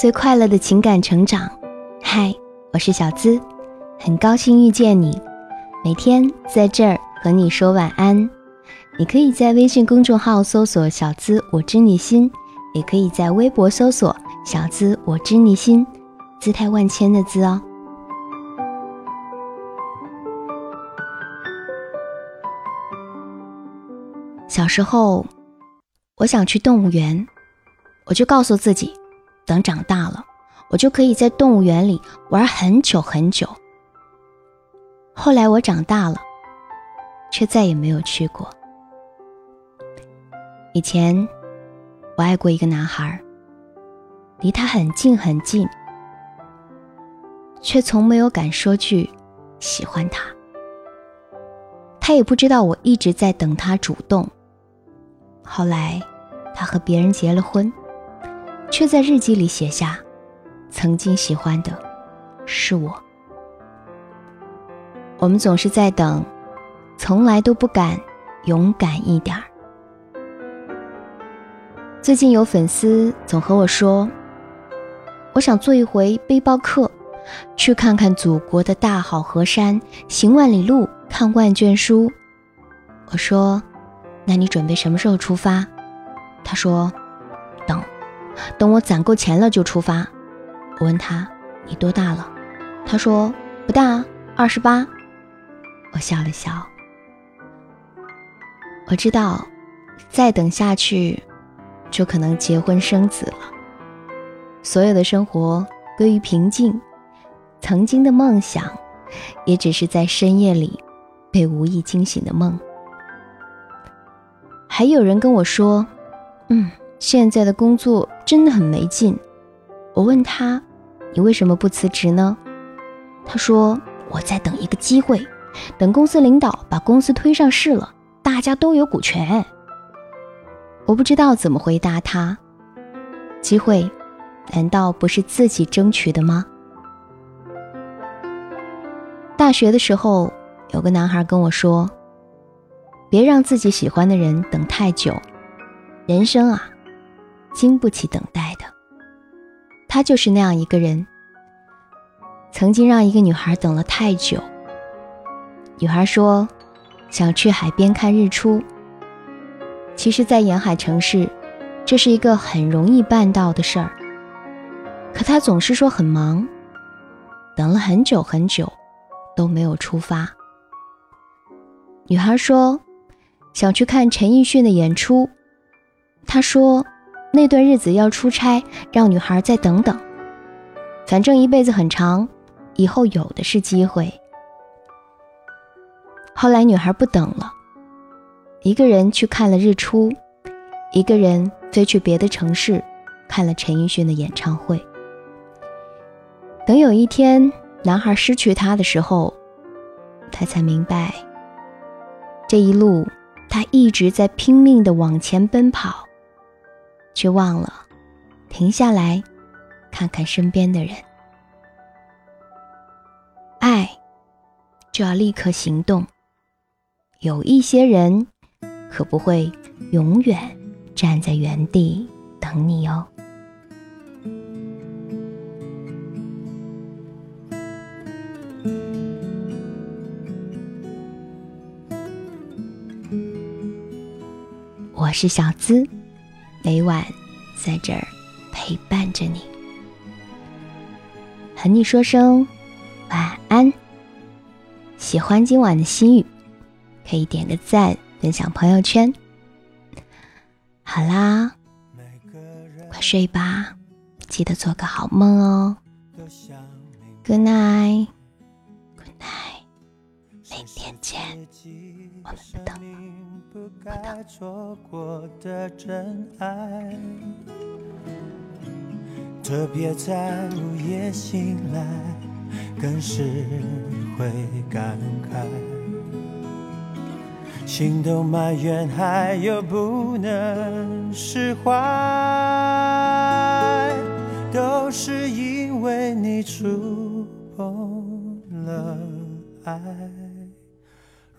最快乐的情感成长。嗨，我是小资，很高兴遇见你，每天在这儿和你说晚安。你可以在微信公众号搜索“小资我知你心”，也可以在微博搜索“小资我知你心”，姿态万千的“资”哦。小时候，我想去动物园，我就告诉自己，等长大了，我就可以在动物园里玩很久很久。后来我长大了，却再也没有去过。以前，我爱过一个男孩，离他很近很近，却从没有敢说句喜欢他。他也不知道我一直在等他主动。后来，他和别人结了婚，却在日记里写下：“曾经喜欢的是我。”我们总是在等，从来都不敢勇敢一点儿。最近有粉丝总和我说：“我想做一回背包客，去看看祖国的大好河山，行万里路，看万卷书。”我说。那你准备什么时候出发？他说：“，等我攒够钱了就出发。”我问他：“你多大了？”他说：“不大，二十八。”我笑了笑。我知道，再等下去，就可能结婚生子了。所有的生活归于平静，曾经的梦想，也只是在深夜里被无意惊醒的梦。还有人跟我说：“嗯，现在的工作真的很没劲。”我问他：“你为什么不辞职呢？”他说：“我在等一个机会，等公司领导把公司推上市了，大家都有股权。”我不知道怎么回答他。机会，难道不是自己争取的吗？大学的时候，有个男孩跟我说。别让自己喜欢的人等太久，人生啊，经不起等待的。他就是那样一个人，曾经让一个女孩等了太久。女孩说想去海边看日出，其实，在沿海城市，这是一个很容易办到的事儿。可他总是说很忙，等了很久很久，都没有出发。女孩说。想去看陈奕迅的演出，他说那段日子要出差，让女孩再等等。反正一辈子很长，以后有的是机会。后来女孩不等了，一个人去看了日出，一个人飞去别的城市看了陈奕迅的演唱会。等有一天男孩失去她的时候，她才明白这一路。他一直在拼命的往前奔跑，却忘了停下来看看身边的人。爱就要立刻行动。有一些人可不会永远站在原地等你哦。我是小资，每晚在这儿陪伴着你，和你说声晚安。喜欢今晚的心语，可以点个赞，分享朋友圈。好啦，快睡吧，记得做个好梦哦。Good night，Good night，明天见，我们不等。不该错过的真爱，特别在午夜醒来，更是会感慨，心都埋怨，还有不能释怀，都是因为你触碰了爱。